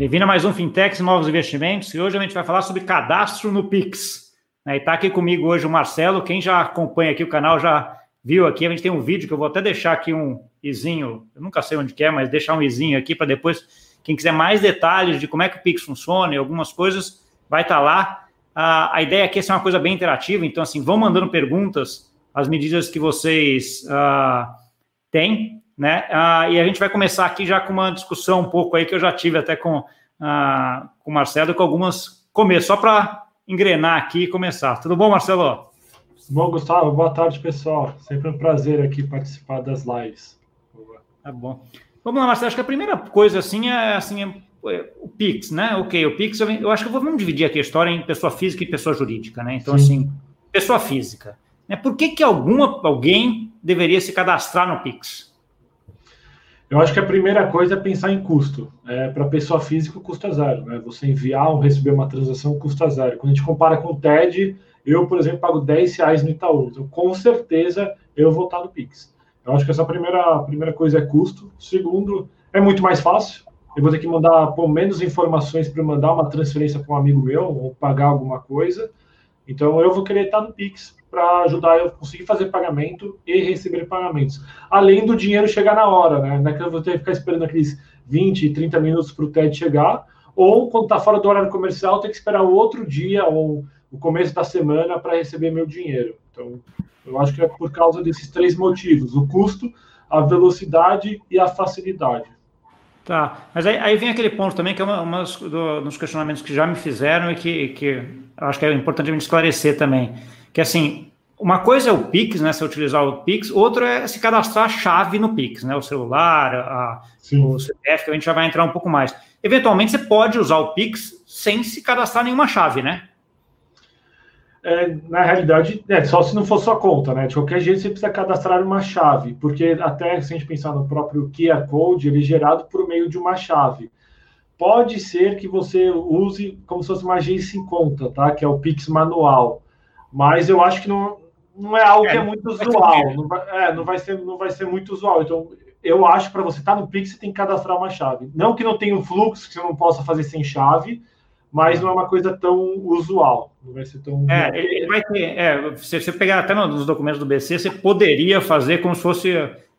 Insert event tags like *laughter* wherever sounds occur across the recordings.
Bem-vindo a mais um Fintechs Novos Investimentos e hoje a gente vai falar sobre cadastro no Pix. Né, e está aqui comigo hoje o Marcelo. Quem já acompanha aqui o canal já viu aqui. A gente tem um vídeo que eu vou até deixar aqui um izinho, eu nunca sei onde é, mas deixar um izinho aqui para depois, quem quiser mais detalhes de como é que o Pix funciona e algumas coisas, vai estar tá lá. A, a ideia aqui é ser uma coisa bem interativa, então assim, vão mandando perguntas, as medidas que vocês uh, têm, né? Ah, e a gente vai começar aqui já com uma discussão um pouco aí que eu já tive até com, ah, com o Marcelo, com algumas começos, só para engrenar aqui e começar. Tudo bom, Marcelo? Bom, Gustavo, boa tarde, pessoal. Sempre um prazer aqui participar das lives. Tá bom. Vamos lá, Marcelo. Acho que a primeira coisa assim é assim é o Pix, né? Ok, o Pix, eu, eu acho que vamos dividir aqui a história em pessoa física e pessoa jurídica, né? Então, Sim. assim, pessoa física. Né? Por que, que alguma, alguém deveria se cadastrar no Pix? Eu acho que a primeira coisa é pensar em custo. É, Para pessoa física, o custo é zero. Né? Você enviar ou receber uma transação, o custo é zero. Quando a gente compara com o TED, eu, por exemplo, pago 10 reais no Itaú. Então, com certeza, eu vou estar no Pix. Eu acho que essa primeira, primeira coisa é custo. Segundo, é muito mais fácil. Eu vou ter que mandar por menos informações para mandar uma transferência para um amigo meu ou pagar alguma coisa. Então, eu vou querer estar no Pix para ajudar eu conseguir fazer pagamento e receber pagamentos. Além do dinheiro chegar na hora, né? Não é que eu vou ter que ficar esperando aqueles 20, 30 minutos para o TED chegar, ou quando está fora do horário comercial, tem que esperar outro dia ou o começo da semana para receber meu dinheiro. Então, eu acho que é por causa desses três motivos: o custo, a velocidade e a facilidade. Tá, mas aí, aí, vem aquele ponto também que é um dos questionamentos que já me fizeram e que, que acho que é importante a gente esclarecer também que assim, uma coisa é o Pix, né? Se utilizar o Pix, outra é se cadastrar a chave no Pix, né? O celular, a, o CPF, que a gente já vai entrar um pouco mais. Eventualmente, você pode usar o Pix sem se cadastrar nenhuma chave, né? É, na realidade, é só se não for sua conta, né? De qualquer jeito, você precisa cadastrar uma chave, porque até se a gente pensar no próprio QR Code, ele é gerado por meio de uma chave. Pode ser que você use como se fosse uma agência em conta, tá? Que é o Pix manual mas eu acho que não, não é algo é, que é muito usual. Não vai, é, não, vai ser, não vai ser muito usual. Então, eu acho que para você estar tá no Pix, você tem que cadastrar uma chave. Não que não tenha um fluxo que você não possa fazer sem chave, mas não é uma coisa tão usual. Não vai ser tão. É, ele vai ter. É, se você pegar até nos documentos do BC, você poderia fazer como se fosse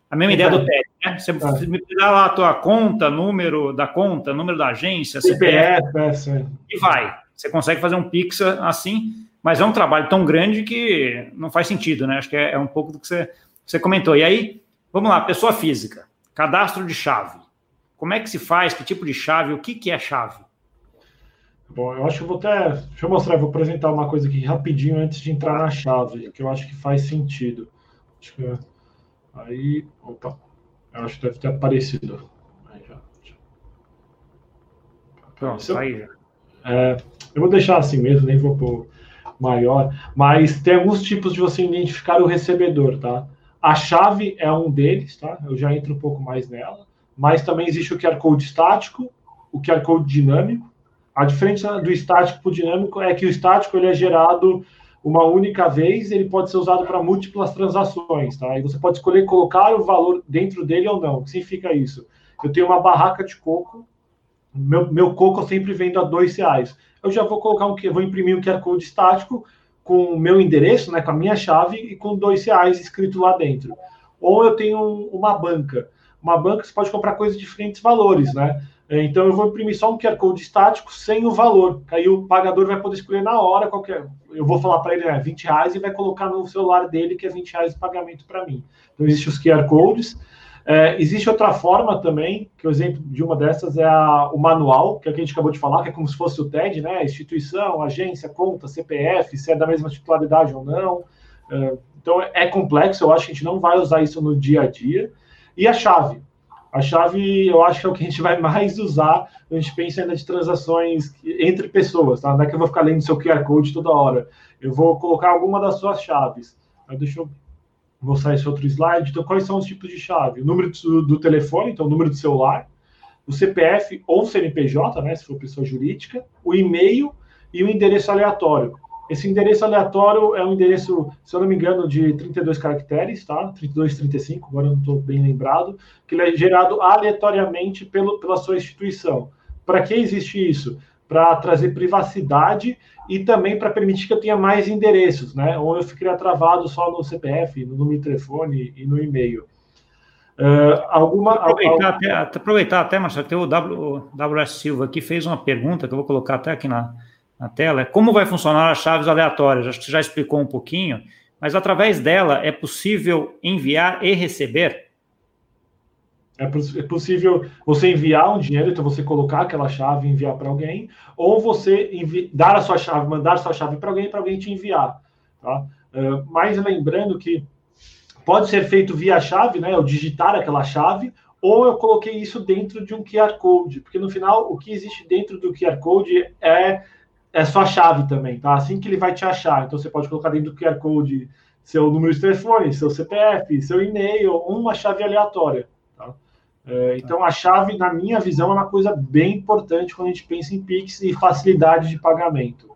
a mesma ideia do TED, né? Você é. me pegar lá a tua conta, número da conta, número da agência, CPF, CPF é, e vai. Você consegue fazer um Pix assim mas é um trabalho tão grande que não faz sentido, né? Acho que é, é um pouco do que você, você comentou. E aí, vamos lá, pessoa física, cadastro de chave. Como é que se faz? Que tipo de chave? O que, que é chave? Bom, eu acho que eu vou até. Deixa eu mostrar, eu vou apresentar uma coisa aqui rapidinho antes de entrar na chave, que eu acho que faz sentido. Acho que. Aí. Opa. Eu acho que deve ter aparecido. Aí já. Pronto, aí já. É, eu vou deixar assim mesmo, nem vou pôr maior, mas tem alguns tipos de você identificar o recebedor, tá? A chave é um deles, tá? Eu já entro um pouco mais nela, mas também existe o QR Code estático, o QR Code dinâmico. A diferença do estático para o dinâmico é que o estático ele é gerado uma única vez, ele pode ser usado para múltiplas transações, tá? E você pode escolher colocar o valor dentro dele ou não. O que significa isso? Eu tenho uma barraca de coco, meu, meu coco eu sempre vendo a dois reais eu já vou colocar um vou imprimir um QR Code estático com o meu endereço, né, com a minha chave e com dois reais escrito lá dentro. Ou eu tenho uma banca. Uma banca você pode comprar coisas de diferentes valores, né? Então eu vou imprimir só um QR Code estático sem o valor. Aí o pagador vai poder escolher na hora qualquer. Eu vou falar para ele, é 20 reais e vai colocar no celular dele que é 20 reais de pagamento para mim. Então existem os QR Codes. É, existe outra forma também, que o exemplo de uma dessas é a, o manual, que é o que a gente acabou de falar, que é como se fosse o TED, né? Instituição, agência, conta, CPF, se é da mesma titularidade ou não. É, então é complexo, eu acho que a gente não vai usar isso no dia a dia. E a chave. A chave, eu acho que é o que a gente vai mais usar. A gente pensa ainda de transações entre pessoas, tá? Não é que eu vou ficar lendo seu QR Code toda hora. Eu vou colocar alguma das suas chaves. Deixa eu mostrar esse outro slide. Então, quais são os tipos de chave? O número do, telefone, então o número do celular, o CPF ou CNPJ, né, se for pessoa jurídica, o e-mail e o endereço aleatório. Esse endereço aleatório é um endereço, se eu não me engano, de 32 caracteres, tá? 32, 35, agora eu não estou bem lembrado, que ele é gerado aleatoriamente pelo, pela sua instituição. Para que existe isso? Para trazer privacidade e também para permitir que eu tenha mais endereços, né? Ou eu ficaria travado só no CPF, no número de telefone e no e-mail. Uh, alguma, aproveitar, até, aproveitar até, Marcelo, tem o w, WS Silva aqui fez uma pergunta que eu vou colocar até aqui na, na tela. Como vai funcionar as chaves aleatórias? Acho que você já explicou um pouquinho, mas através dela é possível enviar e receber? É, é possível você enviar um dinheiro, então você colocar aquela chave e enviar para alguém, ou você dar a sua chave, mandar a sua chave para alguém para alguém te enviar. Tá? Uh, mas lembrando que pode ser feito via chave, né? Eu digitar aquela chave, ou eu coloquei isso dentro de um QR Code, porque no final o que existe dentro do QR Code é, é só a chave também, tá? Assim que ele vai te achar. Então você pode colocar dentro do QR Code seu número de telefone, seu CPF, seu e-mail, uma chave aleatória. É, então, a chave, na minha visão, é uma coisa bem importante quando a gente pensa em Pix e facilidade de pagamento.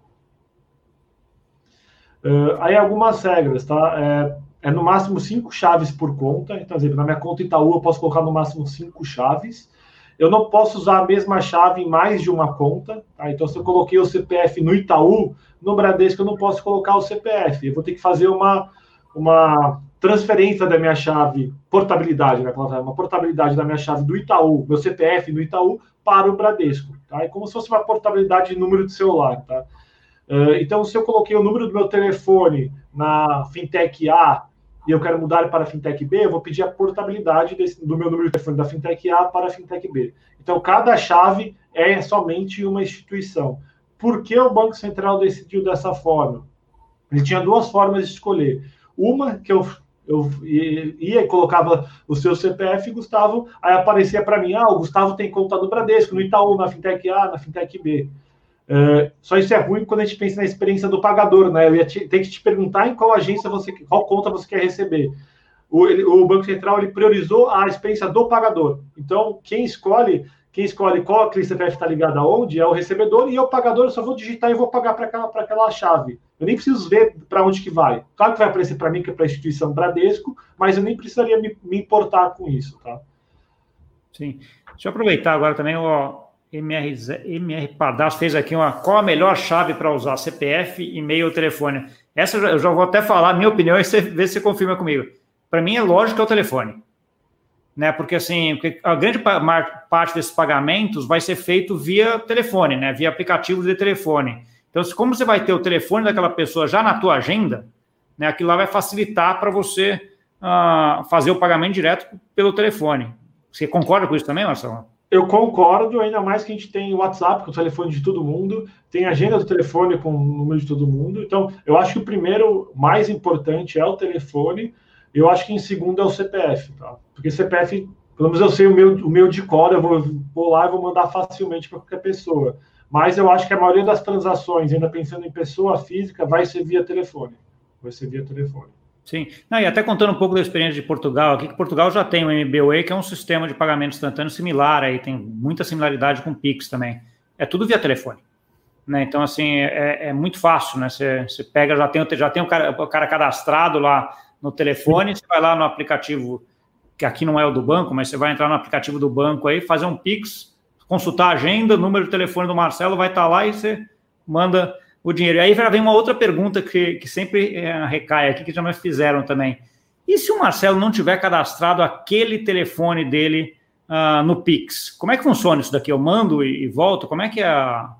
Uh, aí, algumas regras, tá? É, é, no máximo cinco chaves por conta. Então, exemplo, na minha conta Itaú, eu posso colocar no máximo cinco chaves. Eu não posso usar a mesma chave em mais de uma conta. Tá? Então, se eu coloquei o CPF no Itaú, no Bradesco eu não posso colocar o CPF. Eu vou ter que fazer uma, uma transferência da minha chave, portabilidade, né? Uma portabilidade da minha chave do Itaú, meu CPF no Itaú, para o Bradesco. Tá? É como se fosse uma portabilidade de número de celular. Tá? Uh, então, se eu coloquei o número do meu telefone na Fintech A e eu quero mudar para Fintech B, eu vou pedir a portabilidade desse, do meu número de telefone da Fintech A para a Fintech B. Então, cada chave é somente uma instituição. Por que o Banco Central decidiu dessa forma? Ele tinha duas formas de escolher. Uma, que eu eu ia e colocava o seu CPF, Gustavo, aí aparecia para mim, ah, o Gustavo tem conta no Bradesco, no Itaú, na Fintech A, na Fintech B. Uh, só isso é ruim quando a gente pensa na experiência do pagador, né? Eu ia te, ter que te perguntar em qual agência você, qual conta você quer receber. O, ele, o Banco Central ele priorizou a experiência do pagador. Então, quem escolhe quem escolhe qual CPF está ligado aonde é o recebedor e eu, pagador, eu só vou digitar e vou pagar para aquela, aquela chave. Eu nem preciso ver para onde que vai. Claro que vai aparecer para mim que é para a instituição Bradesco, mas eu nem precisaria me, me, importar com isso, tá? Sim. Deixa eu aproveitar agora também o MR, MR Padas fez aqui uma qual a melhor chave para usar CPF, e-mail ou telefone. Essa eu já vou até falar, minha opinião, e você vê se você confirma comigo. Para mim é lógico que é o telefone né? Porque assim, a grande parte desses pagamentos vai ser feito via telefone, né? Via aplicativo de telefone. Então, como você vai ter o telefone daquela pessoa já na tua agenda, né? Aquilo lá vai facilitar para você uh, fazer o pagamento direto pelo telefone. Você concorda com isso também, Marcelo? Eu concordo, ainda mais que a gente tem o WhatsApp com o telefone de todo mundo, tem a agenda do telefone com o número de todo mundo. Então, eu acho que o primeiro mais importante é o telefone. Eu acho que em segundo é o CPF, tá? Porque CPF, pelo menos eu sei o meu, o meu de cor, eu vou, vou lá e vou mandar facilmente para qualquer pessoa. Mas eu acho que a maioria das transações, ainda pensando em pessoa física, vai ser via telefone. Vai ser via telefone. Sim. Não, e até contando um pouco da experiência de Portugal, aqui que Portugal já tem o MBWay, que é um sistema de pagamento instantâneo similar, aí tem muita similaridade com o Pix também. É tudo via telefone. Né? Então, assim, é, é muito fácil, né? Você, pega, já tem, já tem o, cara, o cara cadastrado lá no telefone, você vai lá no aplicativo, que aqui não é o do banco, mas você vai entrar no aplicativo do banco aí, fazer um Pix, consultar a agenda, número de telefone do Marcelo, vai estar lá e você manda o dinheiro. E aí vem uma outra pergunta que, que sempre é, recai aqui, que já me fizeram também. E se o Marcelo não tiver cadastrado aquele telefone dele uh, no Pix? Como é que funciona isso daqui? Eu mando e, e volto? Como é que é a,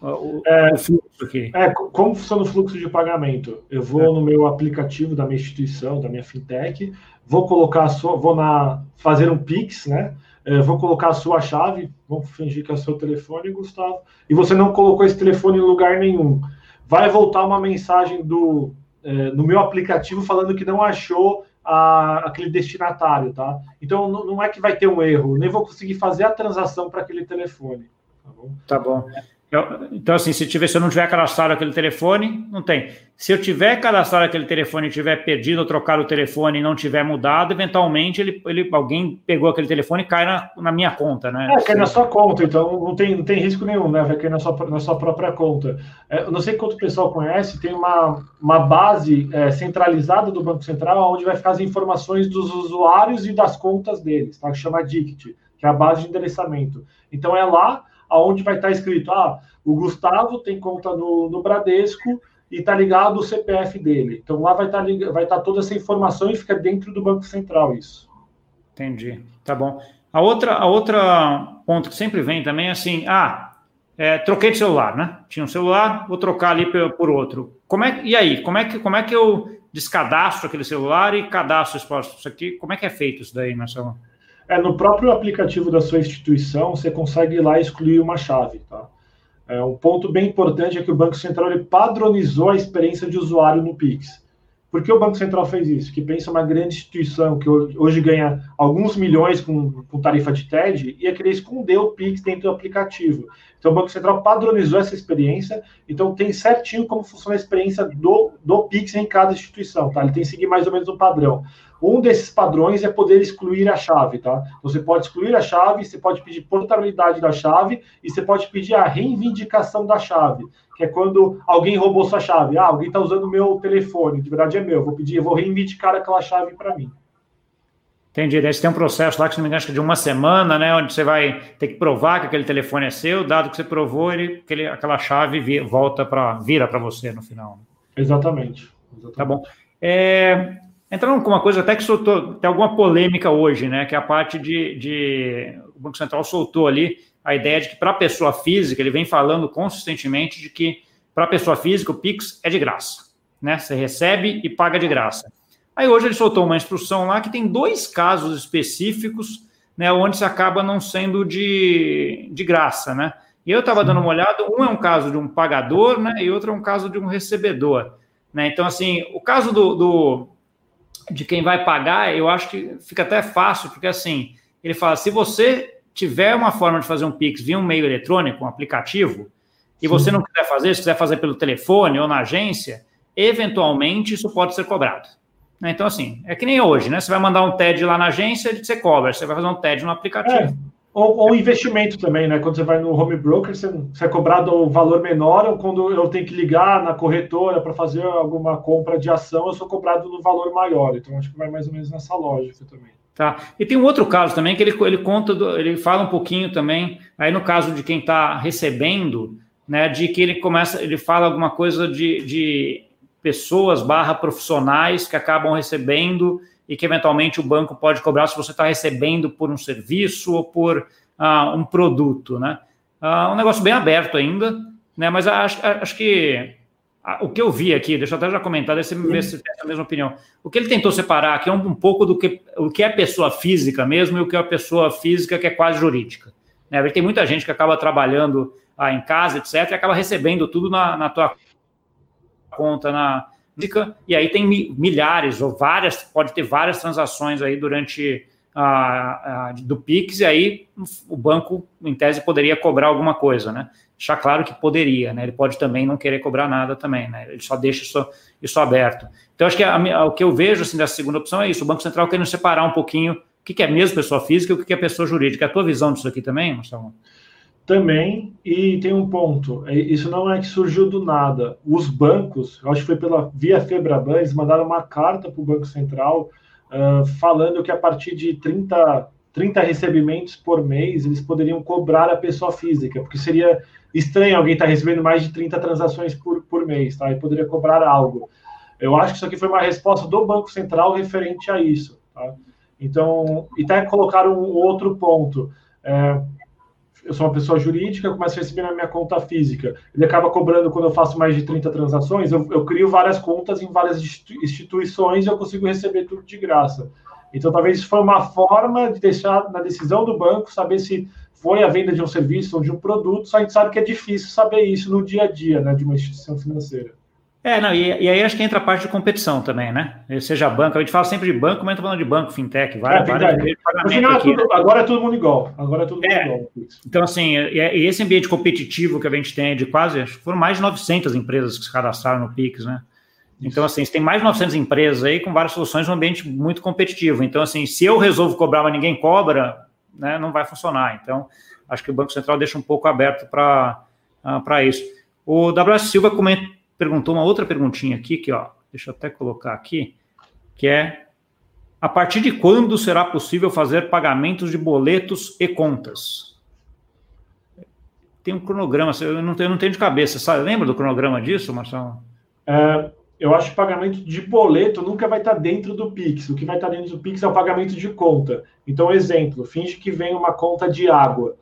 o, é, o fluxo aqui. É, como funciona o fluxo de pagamento? Eu vou é. no meu aplicativo da minha instituição, da minha fintech, vou colocar a vou na fazer um Pix, né? É, vou colocar a sua chave, vamos fingir que é o seu telefone, Gustavo, e você não colocou esse telefone em lugar nenhum. Vai voltar uma mensagem do é, no meu aplicativo falando que não achou a, aquele destinatário, tá? Então não, é que vai ter um erro, nem vou conseguir fazer a transação para aquele telefone. Tá bom? Tá bom. Então, assim, se, tiver, se eu não tiver cadastrado aquele telefone, não tem. Se eu tiver cadastrado aquele telefone tiver perdido ou trocado o telefone e não tiver mudado, eventualmente ele, ele, alguém pegou aquele telefone e cai na, na minha conta, né? É, cai na sua conta, então não tem, não tem risco nenhum, né? Vai cair na sua, na sua própria conta. É, eu não sei quanto o pessoal conhece, tem uma, uma base é, centralizada do Banco Central onde vai ficar as informações dos usuários e das contas deles, tá? Que chama DICT, que é a base de endereçamento. Então é lá aonde vai estar escrito, ah, o Gustavo tem conta no, no Bradesco e está ligado o CPF dele. Então lá vai estar, tá vai tá toda essa informação e fica dentro do Banco Central isso. Entendi. Tá bom. A outra, a outra ponto que sempre vem também é assim, ah, é, troquei de celular, né? Tinha um celular, vou trocar ali por outro. Como é, e aí, como é, que, como é que eu descadastro aquele celular e cadastro isso aqui? Como é que é feito isso daí, Marcelo? É, no próprio aplicativo da sua instituição, você consegue ir lá excluir uma chave, tá? É, um ponto bem importante é que o Banco Central ele padronizou a experiência de usuário no Pix. Por que o Banco Central fez isso? Que pensa uma grande instituição que hoje ganha alguns milhões com, com tarifa de TED ia querer esconder o Pix dentro do aplicativo. Então, o Banco Central padronizou essa experiência, então tem certinho como funciona a experiência do, do Pix em cada instituição, tá? Ele tem que seguir mais ou menos um padrão. Um desses padrões é poder excluir a chave, tá? Você pode excluir a chave, você pode pedir portabilidade da chave e você pode pedir a reivindicação da chave, que é quando alguém roubou sua chave. Ah, alguém está usando o meu telefone, de verdade é meu. Vou pedir, vou reivindicar aquela chave para mim. Entendi. Daí você tem um processo lá que, se não me engano, acho que é de uma semana, né? Onde você vai ter que provar que aquele telefone é seu, dado que você provou, ele, aquele, aquela chave volta para vira para você no final. Exatamente. Exatamente. Tá bom. É, Entrando com uma coisa até que soltou, tem alguma polêmica hoje, né? Que é a parte de, de o Banco Central soltou ali a ideia de que para a pessoa física, ele vem falando consistentemente de que para a pessoa física o Pix é de graça, né? Você recebe e paga de graça. Aí hoje ele soltou uma instrução lá que tem dois casos específicos, né? Onde se acaba não sendo de, de graça, né? E eu estava dando uma olhada, um é um caso de um pagador, né? E outro é um caso de um recebedor. Né? Então, assim, o caso do, do de quem vai pagar, eu acho que fica até fácil, porque assim, ele fala: se você tiver uma forma de fazer um Pix via um meio eletrônico, um aplicativo, e Sim. você não quiser fazer, se quiser fazer pelo telefone ou na agência, eventualmente isso pode ser cobrado. Então, assim, é que nem hoje, né? Você vai mandar um TED lá na agência, você cobra, você vai fazer um TED no aplicativo. É. Ou, ou, investimento também, né? Quando você vai no home broker, você, você é cobrado o valor menor, ou quando eu tenho que ligar na corretora para fazer alguma compra de ação, eu sou cobrado no valor maior. Então, acho que vai mais ou menos nessa lógica também. Tá. E tem um outro caso também que ele, ele conta, do, ele fala um pouquinho também, aí no caso de quem está recebendo, né, de que ele começa, ele fala alguma coisa de, de pessoas barra profissionais que acabam recebendo e que eventualmente o banco pode cobrar se você está recebendo por um serviço ou por ah, um produto, né? Ah, um negócio bem aberto ainda, né? Mas acho, acho que ah, o que eu vi aqui, deixa eu até já comentar, deixa eu ver se tem a mesma opinião. O que ele tentou separar aqui é um, um, pouco do que o que é pessoa física mesmo e o que é a pessoa física que é quase jurídica. Né? Tem muita gente que acaba trabalhando ah, em casa, etc., e acaba recebendo tudo na, na tua conta, na, e aí tem milhares ou várias, pode ter várias transações aí durante a, a, do Pix, e aí o banco, em tese, poderia cobrar alguma coisa, né? Deixar claro que poderia, né? Ele pode também não querer cobrar nada também, né? Ele só deixa isso, isso aberto. Então, acho que a, o que eu vejo assim, dessa segunda opção é isso: o Banco Central querendo separar um pouquinho o que é mesmo pessoa física e o que é pessoa jurídica. A tua visão disso aqui também, Marcelo? Também, e tem um ponto, é, isso não é que surgiu do nada. Os bancos, eu acho que foi pela via Febraban, eles mandaram uma carta para o Banco Central uh, falando que a partir de 30, 30 recebimentos por mês, eles poderiam cobrar a pessoa física, porque seria estranho alguém estar tá recebendo mais de 30 transações por, por mês, tá? E poderia cobrar algo. Eu acho que isso aqui foi uma resposta do Banco Central referente a isso, tá? Então, e até colocaram um outro ponto. É, eu sou uma pessoa jurídica, eu começo a receber na minha conta física. Ele acaba cobrando quando eu faço mais de 30 transações, eu, eu crio várias contas em várias instituições e eu consigo receber tudo de graça. Então, talvez isso foi uma forma de deixar na decisão do banco saber se foi a venda de um serviço ou de um produto, só a gente sabe que é difícil saber isso no dia a dia né, de uma instituição financeira. É, não, e, e, aí acho que entra a parte de competição também, né? Seja banco, a gente fala sempre de banco, mas estou falando de banco, fintech, várias, é, várias pagamento é tudo, Agora é todo mundo igual. Agora é todo mundo é, igual. Então, assim, e, esse ambiente competitivo que a gente tem de quase, acho que foram mais de 900 empresas que se cadastraram no Pix, né? Então, assim, você tem mais de 900 empresas aí com várias soluções, um ambiente muito competitivo. Então, assim, se eu resolvo cobrar, mas ninguém cobra, né, não vai funcionar. Então, acho que o Banco Central deixa um pouco aberto para uh, isso. O WS Silva comenta perguntou uma outra perguntinha aqui, que ó, deixa eu até colocar aqui, que é a partir de quando será possível fazer pagamentos de boletos e contas? tem um cronograma, eu não tenho, eu não tenho de cabeça, sabe? Lembra do cronograma disso, Marcelo? É, eu acho que pagamento de boleto nunca vai estar dentro do Pix. O que vai estar dentro do Pix é o pagamento de conta. Então, exemplo, finge que vem uma conta de água.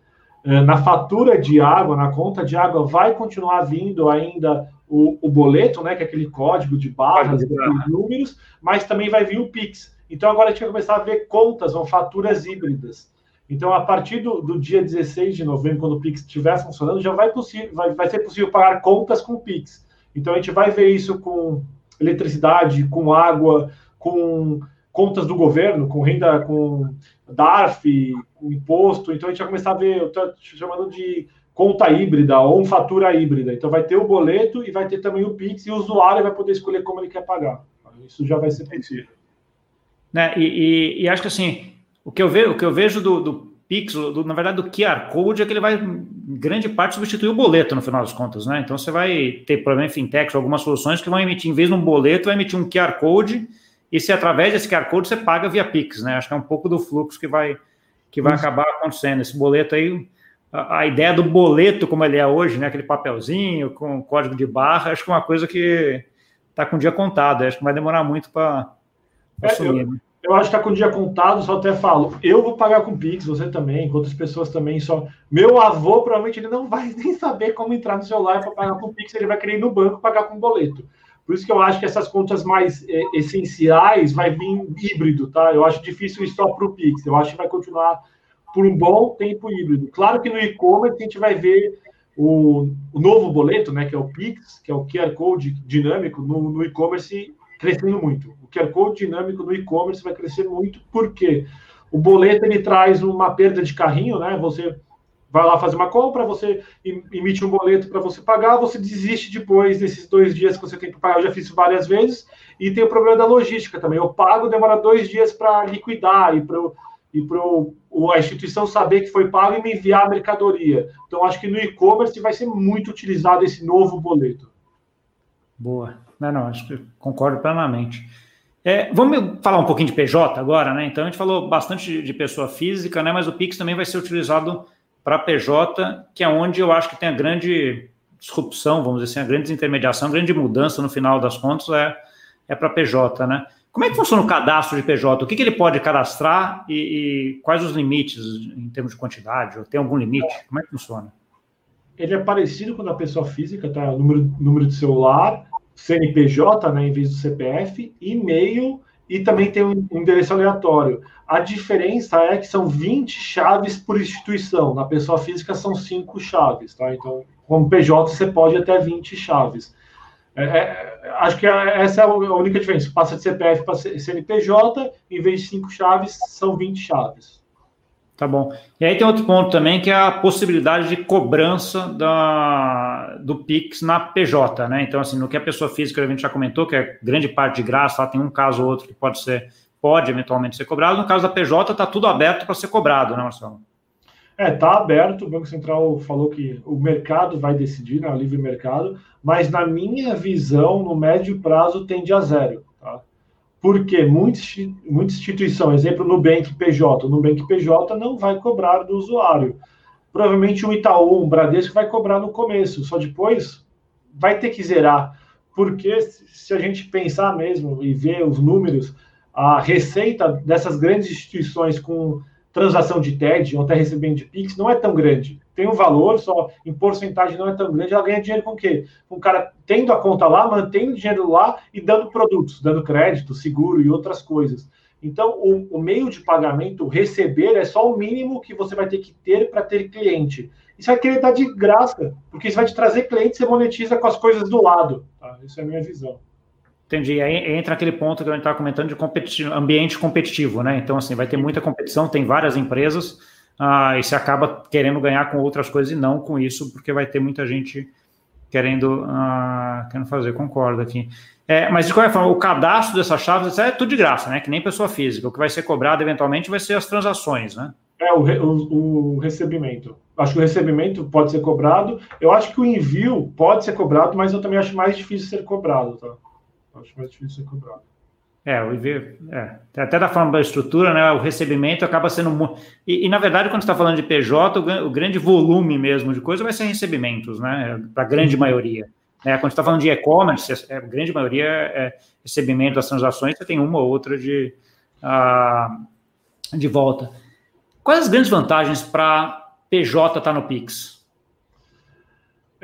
É, na fatura de água, na conta de água, vai continuar vindo ainda o, o boleto, né, que é aquele código de barras, de números, mas também vai vir o Pix. Então, agora a gente vai começar a ver contas ou faturas híbridas. Então, a partir do, do, dia 16 de novembro, quando o Pix estiver funcionando, já vai, vai, vai ser possível pagar contas com o Pix. Então, a gente vai ver isso com eletricidade, com água, com contas do governo, com renda, com DARF, com imposto. Então, a gente vai começar a ver, eu estou chamando de conta híbrida ou fatura híbrida. Então, vai ter o boleto e vai ter também o Pix, e o usuário vai poder escolher como ele quer pagar. Isso já vai ser possível. Né? E, e, e acho que assim, o que eu vejo, o que eu vejo do, do Pix, do, na verdade, do QR Code é que ele vai, em grande parte, substituir o boleto no final das contas, né? Então você vai ter, problema em fintechs, algumas soluções que vão emitir, em vez de um boleto, vai emitir um QR Code, e se através desse QR Code você paga via Pix, né? Acho que é um pouco do fluxo que vai, que vai acabar acontecendo. Esse boleto aí, a, a, ideia do boleto como ele é hoje, né? Aquele papelzinho com código de barra, acho que é uma coisa que está com o dia contado, acho que vai demorar muito para é, assumir. Eu... Né? eu acho que está com o dia contado, só até falo, eu vou pagar com Pix, você também, outras pessoas também, só. Meu avô, provavelmente, ele não vai *laughs* nem saber como entrar no celular para pagar com Pix, ele vai querer ir no banco pagar com boleto. Por isso que eu acho que essas contas mais é, essenciais vai vir híbrido, tá? Eu acho difícil ir só para o Pix, eu acho que vai continuar por um bom tempo híbrido. Claro que no e-commerce a gente vai ver o, o, novo boleto, né, que é o Pix, que é o QR Code dinâmico, no, no e-commerce crescendo muito. O QR Code dinâmico no e-commerce vai crescer muito, porque o boleto ele traz uma perda de carrinho, né? Você vai lá fazer uma compra, você emite um boleto para você pagar, você desiste depois desses dois dias que você tem que pagar. Eu já fiz várias vezes. E tem o problema da logística também. Eu pago, demora dois dias para liquidar e para e a instituição saber que foi pago e me enviar a mercadoria. Então, acho que no e-commerce vai ser muito utilizado esse novo boleto. Boa. Não, não, acho que concordo plenamente. É, vamos falar um pouquinho de PJ agora, né? Então a gente falou bastante de pessoa física, né? Mas o Pix também vai ser utilizado para PJ, que é onde eu acho que tem a grande disrupção, vamos dizer assim, a grande desintermediação, a grande mudança no final das contas é, é para PJ, né? Como é que funciona o cadastro de PJ? O que, que ele pode cadastrar e, e, quais os limites em termos de quantidade? Ou tem algum limite? Como é que funciona? Ele é parecido com a pessoa física, tá? Número, número de celular, CNPJ, né, em vez do CPF, e-mail e também tem um endereço aleatório. A diferença é que são 20 chaves por instituição. Na pessoa física são 5 chaves, tá? Então, como PJ, você pode até 20 chaves. É, é, acho que essa é a única diferença. Passa de CPF para CNPJ, em vez de 5 chaves, são 20 chaves. Tá bom. E aí tem outro ponto também, que é a possibilidade de cobrança da, do PIX na PJ, né? Então, assim, no que a pessoa física a gente já comentou, que é grande parte de graça, lá tem um caso ou outro que pode ser, pode eventualmente ser cobrado. No caso da PJ, está tudo aberto para ser cobrado, né, Marcelo? É, está aberto. O Banco Central falou que o mercado vai decidir, né, o livre mercado, mas na minha visão, no médio prazo, tende a zero. Porque muita, muita instituição, exemplo, Nubank PJ, o Nubank PJ não vai cobrar do usuário. Provavelmente um Itaú, um Bradesco vai cobrar no começo, só depois vai ter que zerar. Porque se a gente pensar mesmo e ver os números, a receita dessas grandes instituições com transação de TED ou até recebendo de Pix não é tão grande. Tem um valor, só em porcentagem não é tão grande, ela ganha dinheiro com o quê? Com o cara tendo a conta lá, mantendo dinheiro lá e dando produtos, dando crédito, seguro e outras coisas. Então, o, o meio de pagamento, receber, é só o mínimo que você vai ter que ter para ter cliente. Isso vai querer dar de graça, porque isso vai te trazer cliente, você monetiza com as coisas do lado. Tá? Isso é a minha visão. Entendi. Aí entra aquele ponto que a gente estava comentando de ambiente competitivo, né? Então, assim, vai ter muita competição, tem várias empresas, ah, e você acaba querendo ganhar com outras coisas e não com isso, porque vai ter muita gente querendo, ah, querendo fazer, concordo aqui. É, mas de qualquer forma, o cadastro dessas chaves é tudo de graça, né? Que nem pessoa física. O que vai ser cobrado eventualmente vai ser as transações, né? É, o, o, o recebimento. Acho que o recebimento pode ser cobrado. Eu acho que o envio pode ser cobrado, mas eu também acho mais difícil ser cobrado, tá? Acho mais difícil ser cobrado. É, o IV, é, até da forma da estrutura, né, o recebimento acaba sendo. E, e na verdade, quando está falando de PJ, o, o, grande volume mesmo de coisa vai ser recebimentos, né, para a grande maioria. Né, quando está falando de e-commerce, a grande maioria é recebimento das transações, você tem uma ou outra de, uh, de volta. Quais as grandes vantagens para PJ estar tá no Pix?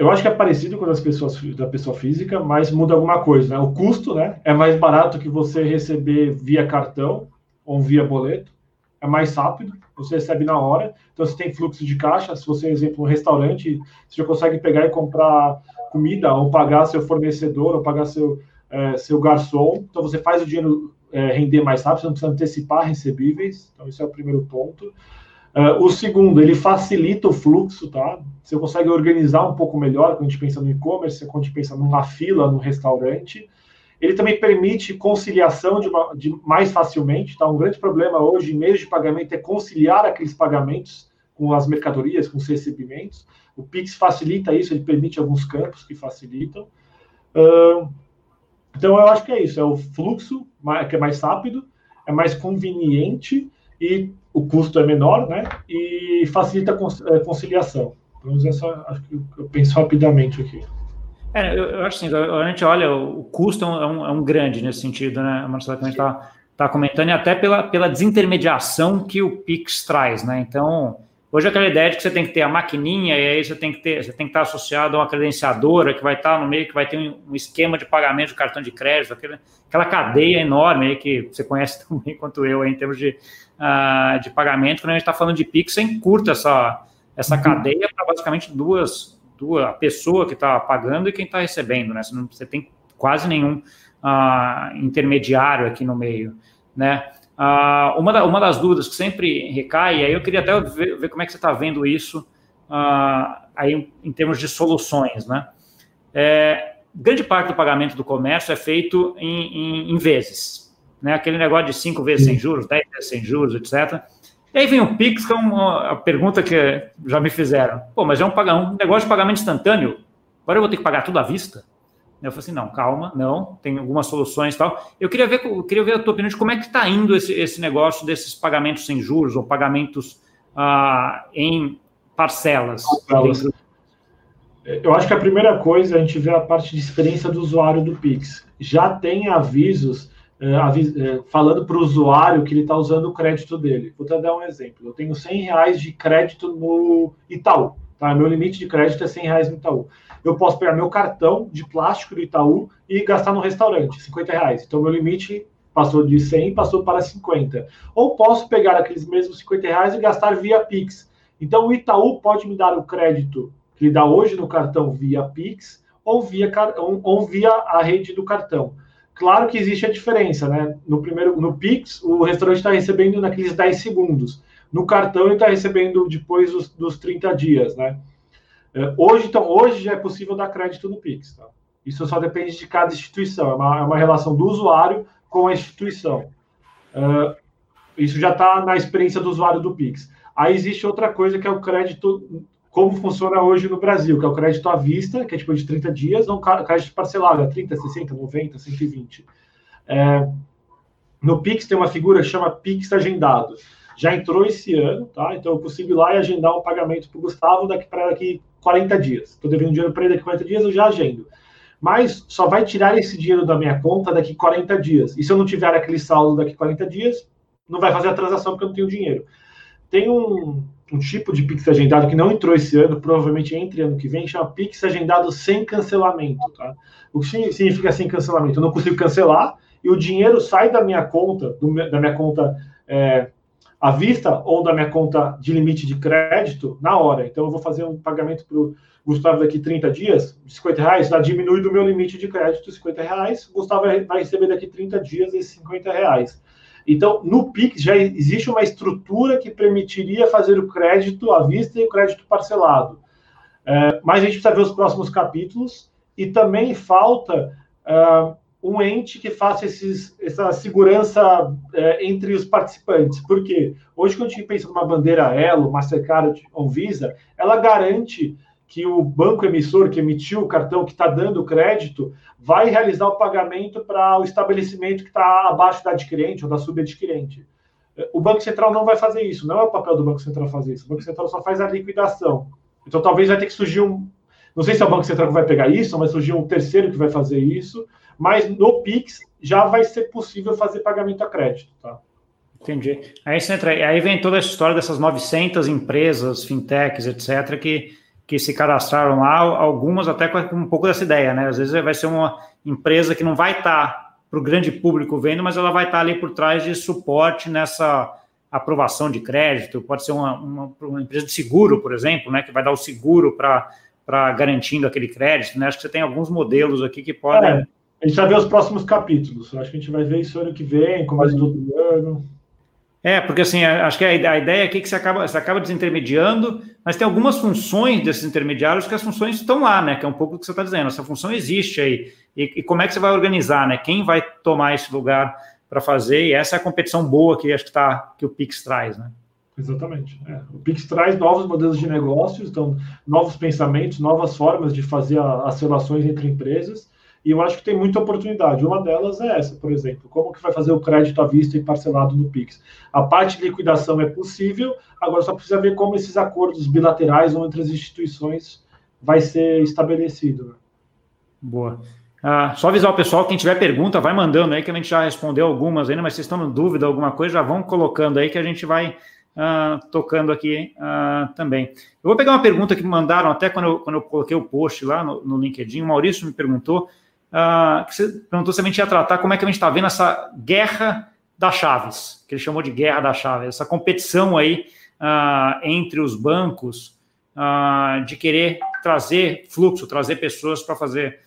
Eu acho que é parecido com as pessoas da pessoa física, mas muda alguma coisa, né? O custo, né? É mais barato que você receber via cartão ou via boleto. É mais rápido, você recebe na hora. Então, você tem fluxo de caixa. Se você, exemplo, um restaurante, você já consegue pegar e comprar comida, ou pagar seu fornecedor, ou pagar seu, é, seu garçom. Então, você faz o dinheiro é, render mais rápido, você não precisa antecipar recebíveis. Então, esse é o primeiro ponto. Uh, o segundo, ele facilita o fluxo, tá? Você consegue organizar um pouco melhor quando a gente pensa no e-commerce, quando a gente pensa numa fila, no restaurante. Ele também permite conciliação de, uma, de, mais facilmente, tá? Um grande problema hoje em meios de pagamento é conciliar aqueles pagamentos com as mercadorias, com os recebimentos. O Pix facilita isso, ele permite alguns campos que facilitam. Uh, então, eu acho que é isso, é o fluxo que é mais rápido, é mais conveniente e o custo é menor, né? E facilita a é, conciliação. Pelo menos essa acho que eu penso rapidamente aqui. É, eu, eu acho assim, a gente olha, o custo é um, é um grande nesse sentido, né, Marcelo, que a gente está tá comentando, e até pela, pela desintermediação que o Pix traz, né? Então, hoje aquela ideia de que você tem que ter a maquininha, e aí você tem que ter, você tem que estar associado a uma credenciadora que vai estar no meio, que vai ter um, um esquema de pagamento de cartão de crédito, aquela, aquela cadeia enorme aí que você conhece *laughs* tão bem quanto eu aí, em termos de uh, de pagamento, quando a gente está falando de Pix, você encurta essa, essa uhum. cadeia para basicamente duas, duas, a pessoa que está pagando e quem está recebendo, né? Você, não, você tem quase nenhum uh, intermediário aqui no meio, né? Uh, uma, da, uma das dúvidas que sempre recai, e aí eu queria até ver, ver como é que você está vendo isso aí em, em, termos de soluções, né? É, grande parte do pagamento do comércio é feito em, em, em vezes, né? Aquele negócio de cinco vezes sem juros, dez vezes sem juros, etc. E aí vem o Pix, que é uma pergunta que já me fizeram. Pô, mas é um, um negócio de pagamento instantâneo. Agora eu vou ter que pagar tudo à vista? Eu falei assim, não, calma, não, tem algumas soluções e tal. Eu queria ver, eu queria ver a tua opinião de como é que está indo esse, esse negócio desses pagamentos sem juros ou pagamentos ah, em parcelas. parcelas. Eu acho que a primeira coisa a gente vê a parte de experiência do usuário do Pix. Já tem avisos é, é, falando para o usuário que ele está usando o crédito dele. Vou te dar um exemplo. Eu tenho 100 reais de crédito no Itaú. Tá? Meu limite de crédito é 100 reais no Itaú. Eu posso pegar meu cartão de plástico do Itaú e gastar no restaurante, 50 reais. Então, meu limite passou de 100 passou para 50. Ou posso pegar aqueles mesmos 50 reais e gastar via Pix. Então, o Itaú pode me dar o crédito que ele dá hoje no cartão via Pix ou via, ou via a rede do cartão. Claro que existe a diferença, né? No primeiro, no Pix, o restaurante está recebendo naqueles 10 segundos. No cartão, ele está recebendo depois dos, dos 30 dias, né? É, hoje, então, hoje já é possível dar crédito no Pix, tá? Isso só depende de cada instituição. É uma, é uma relação do usuário com a instituição. Uh, isso já está na experiência do usuário do Pix. Aí existe outra coisa que é o crédito como funciona hoje no Brasil, que é o crédito à vista, que é tipo de 30 dias, ou crédito parcelado, 30, 60, 90, 120. É, no Pix tem uma figura que chama Pix agendado. Já entrou esse ano, tá? Então eu consigo ir lá e agendar um pagamento para o Gustavo daqui para daqui 40 dias. Estou devendo dinheiro para ele daqui 40 dias, eu já agendo. Mas só vai tirar esse dinheiro da minha conta daqui 40 dias. E se eu não tiver aquele saldo daqui 40 dias, não vai fazer a transação porque eu não tenho dinheiro. Tem um, um tipo de Pix agendado que não entrou esse ano, provavelmente entre ano que vem, chama Pix agendado sem cancelamento, tá? O que significa sem cancelamento? Eu não consigo cancelar e o dinheiro sai da minha conta, do, da minha conta é, à vista ou da minha conta de limite de crédito na hora. Então, eu vou fazer um pagamento para o Gustavo daqui 30 dias, de 50 reais, já diminui do meu limite de crédito 50 reais, o Gustavo vai receber daqui 30 dias esses 50 reais. Então, no Pix já existe uma estrutura que permitiria fazer o crédito à vista e o crédito parcelado. É, mas a gente precisa ver os próximos capítulos e também falta uh, um ente que faça esses, essa segurança uh, entre os participantes. Por quê? Hoje, quando a gente pensa numa bandeira Elo, Mastercard ou Visa, ela garante que o banco emissor que emitiu o cartão, que está dando crédito, vai realizar o pagamento para o estabelecimento que está abaixo da adquirente ou da subadquirente. O Banco Central não vai fazer isso, não é o papel do Banco Central fazer isso. O Banco Central só faz a liquidação. Então talvez vai ter que surgir um. Não sei se é o Banco Central que vai pegar isso, mas surgir um terceiro que vai fazer isso. Mas no Pix já vai ser possível fazer pagamento a crédito, tá? Entendi. Aí, entra, aí vem toda essa história dessas 900 empresas, fintechs, etc., que que se cadastraram lá, algumas até com um pouco dessa ideia, né? Às vezes vai ser uma empresa que não vai estar para o grande público vendo, mas ela vai estar ali por trás de suporte nessa aprovação de crédito, pode ser uma, uma, uma empresa de seguro, por exemplo, né? Que vai dar o seguro para garantindo aquele crédito, né? Acho que você tem alguns modelos aqui que podem. É, a gente vai ver os próximos capítulos. Acho que a gente vai ver isso ano que vem, com mais do ano. É, porque assim, acho que a, ideia aqui é que você acaba, você acaba desintermediando, mas tem algumas funções desses intermediários que as funções estão lá, né? Que é um pouco o que você está dizendo, essa função existe aí. E, e, como é que você vai organizar, né? Quem vai tomar esse lugar para fazer? E essa é a competição boa que acho que, tá, que o Pix traz, né? Exatamente. É. O Pix traz novos modelos de negócios, então, novos pensamentos, novas formas de fazer a, as relações entre empresas e eu acho que tem muita oportunidade. Uma delas é essa, por exemplo, como que vai fazer o crédito à vista e parcelado no Pix? A parte de liquidação é possível, agora só precisa ver como esses acordos bilaterais ou entre as instituições vai ser estabelecido. Né? Boa. Ah, só avisar o pessoal, quem tiver pergunta, vai mandando aí, que a gente já respondeu algumas ainda, mas vocês estão em dúvida, alguma coisa, já vão colocando aí que a gente vai ah, tocando aqui ah, também. Eu vou pegar uma pergunta que me mandaram até quando eu, quando eu coloquei o post lá no, no LinkedIn, o Maurício me perguntou uh, que você perguntou se a gente ia tratar como é que a gente está vendo essa guerra das chaves, que ele chamou de guerra das chaves, essa competição aí uh, entre os bancos uh, de querer trazer fluxo, trazer pessoas para fazer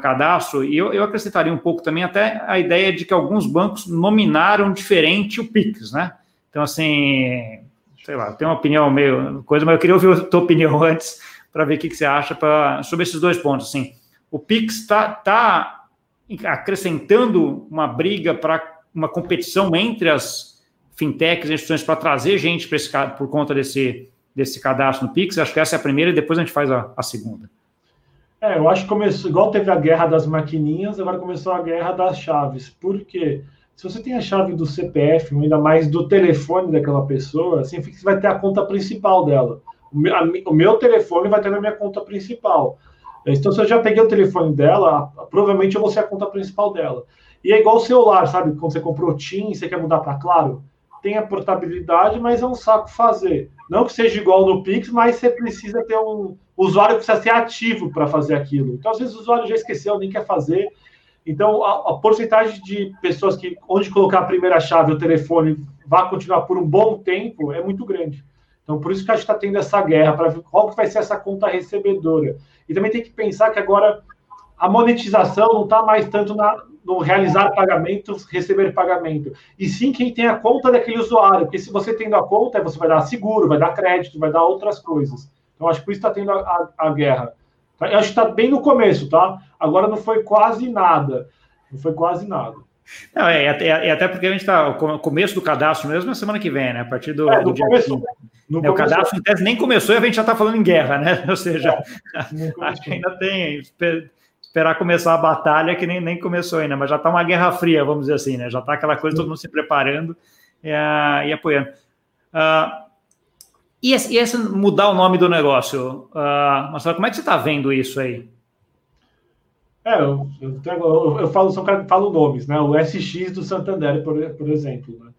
cadastro. E eu, eu acrescentaria um pouco também até a ideia de que alguns bancos nominaram diferente o Pix, né? Então, assim, sei lá, tem uma opinião meio coisa, mas eu queria ouvir a tua opinião *laughs* antes para ver o que, que você acha pra, sobre esses dois pontos. Assim, o Pix está tá acrescentando uma briga para uma competição entre as fintechs e instituições para trazer gente para esse por conta desse, desse cadastro no Pix. Acho que essa é a primeira e depois a gente faz a, a segunda. É, eu acho que começou, igual teve a guerra das maquininhas, agora começou a guerra das chaves. Por quê? Se você tem a chave do CPF, ainda mais do telefone daquela pessoa, significa que você vai ter a conta principal dela. O meu, a, o meu telefone vai ter na minha conta principal. Então, se eu já peguei o telefone dela, provavelmente eu vou ser a conta principal dela. E é igual o celular, sabe? Quando você comprou o TIM você quer mudar para Claro, tem a portabilidade, mas é um saco fazer. Não que seja igual no Pix, mas você precisa ter um. O usuário precisa ser ativo para fazer aquilo. Então, às vezes, o usuário já esqueceu, nem quer fazer. Então, a, a porcentagem de pessoas que, onde colocar a primeira chave, o telefone, vai continuar por um bom tempo, é muito grande. Então, por isso que a gente está tendo essa guerra, para ver qual que vai ser essa conta recebedora. E também tem que pensar que agora a monetização não está mais tanto na, no realizar pagamentos, receber pagamento, e sim quem tem a conta daquele usuário, porque se você tendo a conta, você vai dar seguro, vai dar crédito, vai dar outras coisas. Então, acho que por isso está tendo a, a, a guerra. Eu acho que está bem no começo, tá? Agora não foi quase nada. Não foi quase nada. Não, é, até, é até porque a gente está. O começo do cadastro mesmo é semana que vem, né? A partir do, é, do dia começo, é, o cadastro em tese nem começou e a gente já está falando em guerra, né? *laughs* Ou seja, é, *laughs* acho que ainda tem. Esperar começar a batalha que nem, nem começou ainda, mas já está uma guerra fria, vamos dizer assim, né? Já está aquela coisa, todo mundo se preparando e, e apoiando. Uh, e, esse, e esse mudar o nome do negócio? Uh, Marcelo, como é que você está vendo isso aí? É, eu, eu, eu, eu falo, só falo nomes, né? O SX do Santander, por, por exemplo. Né?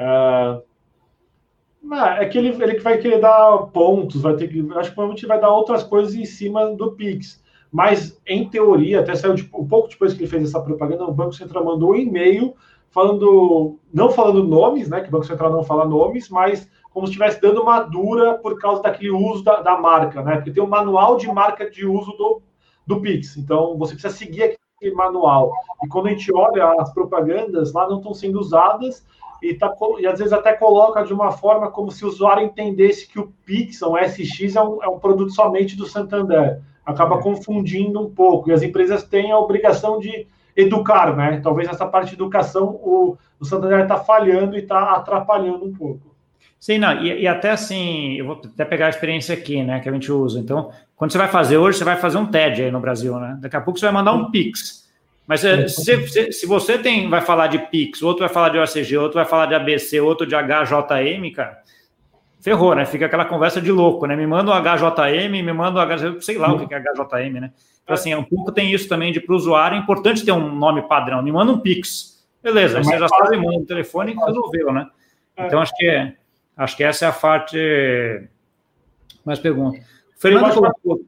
Uh, é que ele, ele vai querer dar pontos, vai ter que. Acho que provavelmente vai dar outras coisas em cima do Pix. Mas, em teoria, até saiu um pouco depois que ele fez essa propaganda, o Banco Central mandou um e-mail falando, não falando nomes, né? Que o Banco Central não fala nomes, mas como se estivesse dando uma dura por causa daquele uso da, da marca, né? Porque tem um manual de marca de uso do do Pix. Então, você precisa seguir aquele manual. E quando a gente olha, as propagandas lá não estão sendo usadas e, tá, e às vezes até coloca de uma forma como se o usuário entendesse que o Pix, o SX, é um, é um produto somente do Santander. Acaba é. confundindo um pouco. E as empresas têm a obrigação de educar, né? Talvez essa parte de educação o, o Santander está falhando e está atrapalhando um pouco. Sim, não, e, e, até assim, eu vou até pegar a experiência aqui, né, que a gente usa. Então, quando você vai fazer hoje, você vai fazer um TED aí no Brasil, né? Daqui a pouco você vai mandar um Pix. Mas eh, se, se, se, você tem, vai falar de Pix, outro vai falar de OCG, outro vai falar de ABC, outro de HJM, cara, ferrou, né? Fica aquela conversa de louco, né? Me manda um HJM, me manda um HJM, sei lá o que é HJM, né? Então, assim, um pouco tem isso também de para o usuário, é importante ter um nome padrão. Me manda um Pix. Beleza, aí você já sabe, manda o telefone e resolveu, né? É. Então, acho que, acho que essa é a parte. Mais pergunta. Fernando colocou.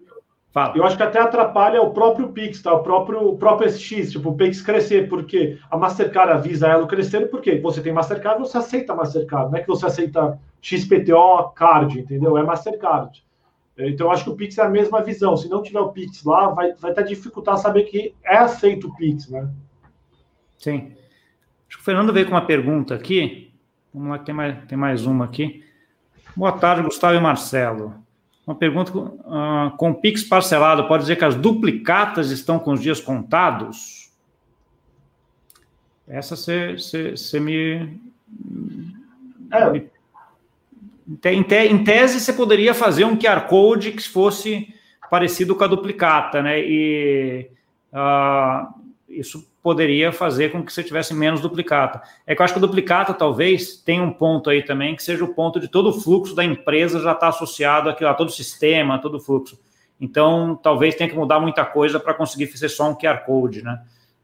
Fala. Eu acho que até atrapalha o próprio Pix, tá? O próprio, o próprio SX, tipo, o Pix crescer, porque a Mastercard avisa ela crescendo, porque você tem Mastercard, você aceita Mastercard, não é que você aceita XPTO Card, entendeu? É Mastercard. Então, eu acho que o Pix é a mesma visão. Se não tiver o Pix lá, vai, vai até dificultar saber que é aceito o Pix, né? Sim. Acho que o Fernando veio com uma pergunta aqui. Vamos lá, tem mais, tem mais uma aqui. Boa tarde, Gustavo e Marcelo. Uma pergunta uh, com Pix parcelado, pode dizer que as duplicatas estão com os dias contados? Essa você me. É. Em, te, em tese, você poderia fazer um QR Code que fosse parecido com a duplicata, né? E uh, isso poderia fazer com que você tivesse menos duplicata. É que eu acho que a duplicata talvez tenha um ponto aí também, que seja o ponto de todo o fluxo da empresa já estar tá associado aqui a todo o sistema, todo o fluxo. Então, talvez tenha que mudar muita coisa para conseguir fazer só um QR Code, né?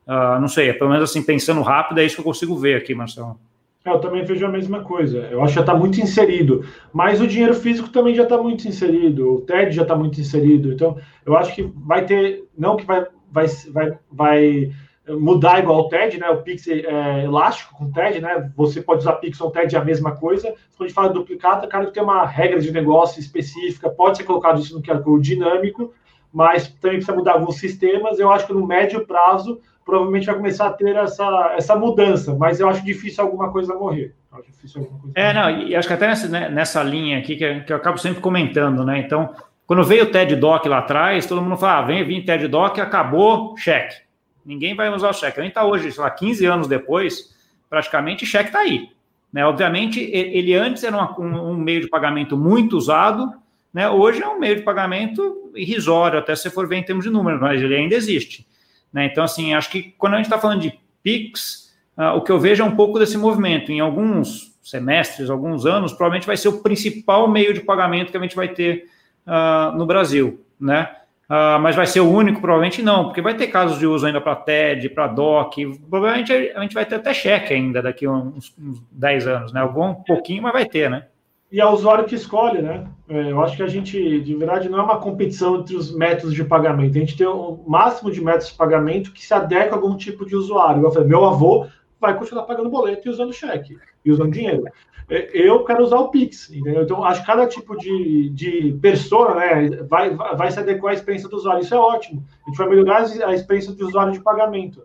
Uh, não sei, pelo menos assim, pensando rápido, é isso que eu consigo ver aqui, Marcelo. É, eu também vejo a mesma coisa. Eu acho que já está muito inserido. Mas o dinheiro físico também já está muito inserido. O TED já está muito inserido. Então, eu acho que vai ter. Não que vai, vai, vai, vai mudar igual o TED, né? O Pix é elástico com TED, né? Você pode usar Pix ou TED é a mesma coisa. Quando a gente fala duplicata, cara, tem uma regra de negócio específica, pode ser colocado isso no QR Code dinâmico, mas também precisa mudar alguns sistemas. Eu acho que no médio prazo provavelmente vai começar a ter essa, essa mudança, mas eu acho difícil alguma coisa morrer. Acho difícil alguma coisa é, morrer. não, e acho que até nessa, né, nessa linha aqui que, que eu acabo sempre comentando, né? Então, quando veio o TED Doc lá atrás, todo mundo fala, ah, vem, vem TED Doc, acabou, cheque. Ninguém vai usar o cheque. A gente está hoje, sei lá, 15 anos depois, praticamente o cheque está aí. Né? Obviamente, ele antes era um, um, meio de pagamento muito usado, né? hoje é um meio de pagamento irrisório, até se for ver em termos de número, mas ele ainda existe. Né? Então, assim, acho que quando a gente está falando de PIX, uh, o que eu vejo é um pouco desse movimento. Em alguns semestres, alguns anos, provavelmente vai ser o principal meio de pagamento que a gente vai ter uh, no Brasil, né? Uh, mas vai ser o único? Provavelmente não, porque vai ter casos de uso ainda para TED, para DOC. Provavelmente a gente vai ter até cheque ainda daqui uns, uns 10 anos, né? Algum pouquinho, mas vai ter, né? E é o usuário que escolhe, né? É, eu acho que a gente, de verdade, não é uma competição entre os métodos de pagamento. A gente tem o máximo de métodos de pagamento que se adequa a algum tipo de usuário. Eu falei, meu avô vai continuar pagando boleto e usando cheque, e usando dinheiro. É, eu quero usar o Pix, entendeu? Então, acho que cada tipo de, de persona né, vai, vai se adequar à experiência do usuário. Isso é ótimo. A gente vai melhorar a experiência do usuário de pagamento.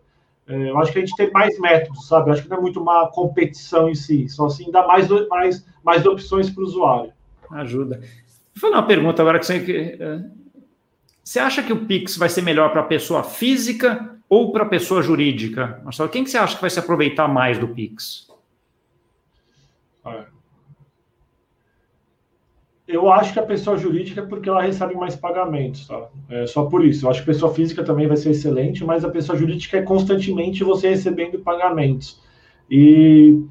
É, eu acho que a gente tem mais métodos, sabe? Eu acho que não é muito uma competição em si, só assim dá mais, mais, mais opções para o usuário. Ajuda. Vou fazer uma pergunta agora que você. É, você acha que o Pix vai ser melhor para a pessoa física ou para a pessoa jurídica? Marcelo, quem que você acha que vai se aproveitar mais do Pix? Eu acho que a pessoa jurídica é porque ela recebe mais pagamentos, tá? É só por isso. Eu acho que a pessoa física também vai ser excelente, mas a pessoa jurídica é constantemente você recebendo pagamentos. E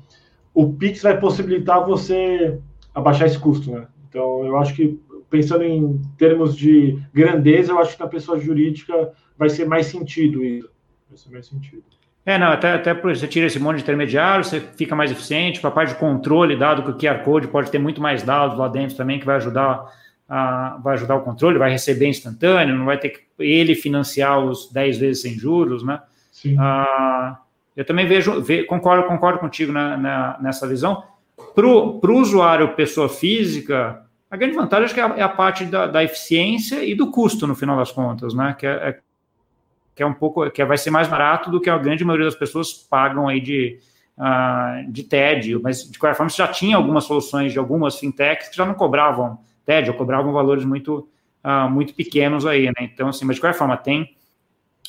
o Pix vai possibilitar você abaixar esse custo, né? Então, eu acho que, pensando em termos de grandeza, eu acho que na pessoa jurídica vai ser mais sentido isso. Vai ser mais sentido. É, não, até, até você tira esse monte de intermediário, você fica mais eficiente, para a parte de controle, dado que o QR Code pode ter muito mais dados lá dentro também, que vai ajudar, a, vai ajudar o controle, vai receber instantâneo, não vai ter que ele financiar os 10 vezes sem juros, né? Sim. Ah, eu também vejo, ve, concordo, concordo contigo na, na, nessa visão. Para o usuário pessoa física, a grande vantagem acho que é a, é a parte da, da, eficiência e do custo, no final das contas, né? Que é, é que é um pouco, que vai ser mais barato do que a grande maioria das pessoas pagam aí de, uh, de TED, mas de qualquer forma, você já tinha algumas soluções de algumas fintechs que já não cobravam TED, ou cobravam valores muito, uh, muito pequenos aí, né? Então, assim, mas de qualquer forma, tem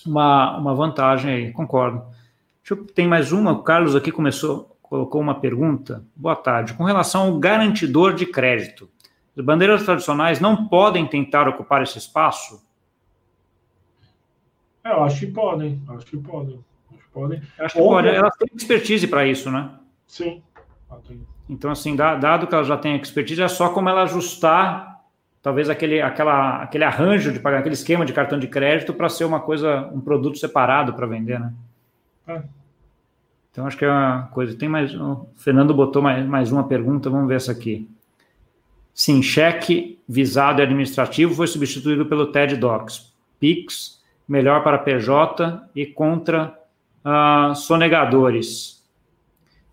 uma, uma vantagem aí, concordo. Deixa eu, tem mais uma, o Carlos aqui começou, colocou uma pergunta. Boa tarde. Com relação ao garantidor de crédito, as bandeiras tradicionais não podem tentar ocupar esse espaço? É, eu acho que podem. Acho que podem. Acho que podem. Acho que podem. Elas têm expertise para isso, né? Sim. Então, assim, dado que ela já tem expertise, é só como ela ajustar talvez aquele, aquela, aquele arranjo de pagar, aquele esquema de cartão de crédito para ser uma coisa, um produto separado para vender, né? É. Então, acho que é uma coisa. Tem mais. O Fernando botou mais, mais uma pergunta, vamos ver essa aqui. Sim, cheque visado e administrativo foi substituído pelo TED Docs. PIX, melhor para PJ e contra uh, sonegadores.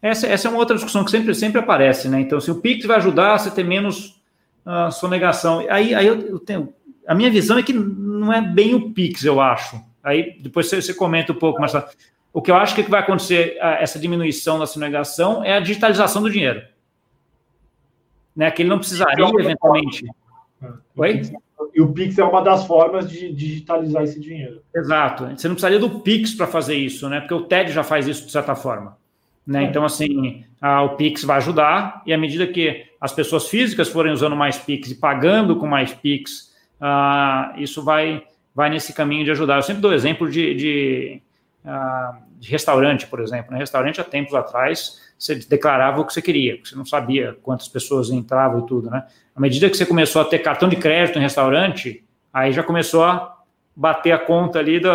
Essa, essa é uma outra discussão que sempre, sempre aparece, né? Então, se o PIX vai ajudar você ter menos uh, sonegação. Aí, aí eu, eu, tenho. A minha visão é que não é bem o PIX, eu acho. Aí depois você, você comenta um pouco, mas o que eu acho que vai acontecer, essa diminuição da sonegação, é a digitalização do dinheiro. Né, que ele não precisaria, eventualmente. É. Oi? E o Pix é uma das formas de digitalizar esse dinheiro. Exato. Você não precisaria do Pix para fazer isso, né? Porque o TED já faz isso de certa forma. Né? É. Então, assim, a, o Pix vai ajudar, e à medida que as pessoas físicas forem usando mais Pix e pagando com mais Pix, uh, isso vai, vai nesse caminho de ajudar. Eu sempre dou exemplo de, de de restaurante, por exemplo. Né? restaurante, há tempos atrás, você declarava o que você queria, você não sabia quantas pessoas entravam e tudo, né? À medida que você começou a ter cartão de crédito em restaurante, aí já começou a bater a conta ali do,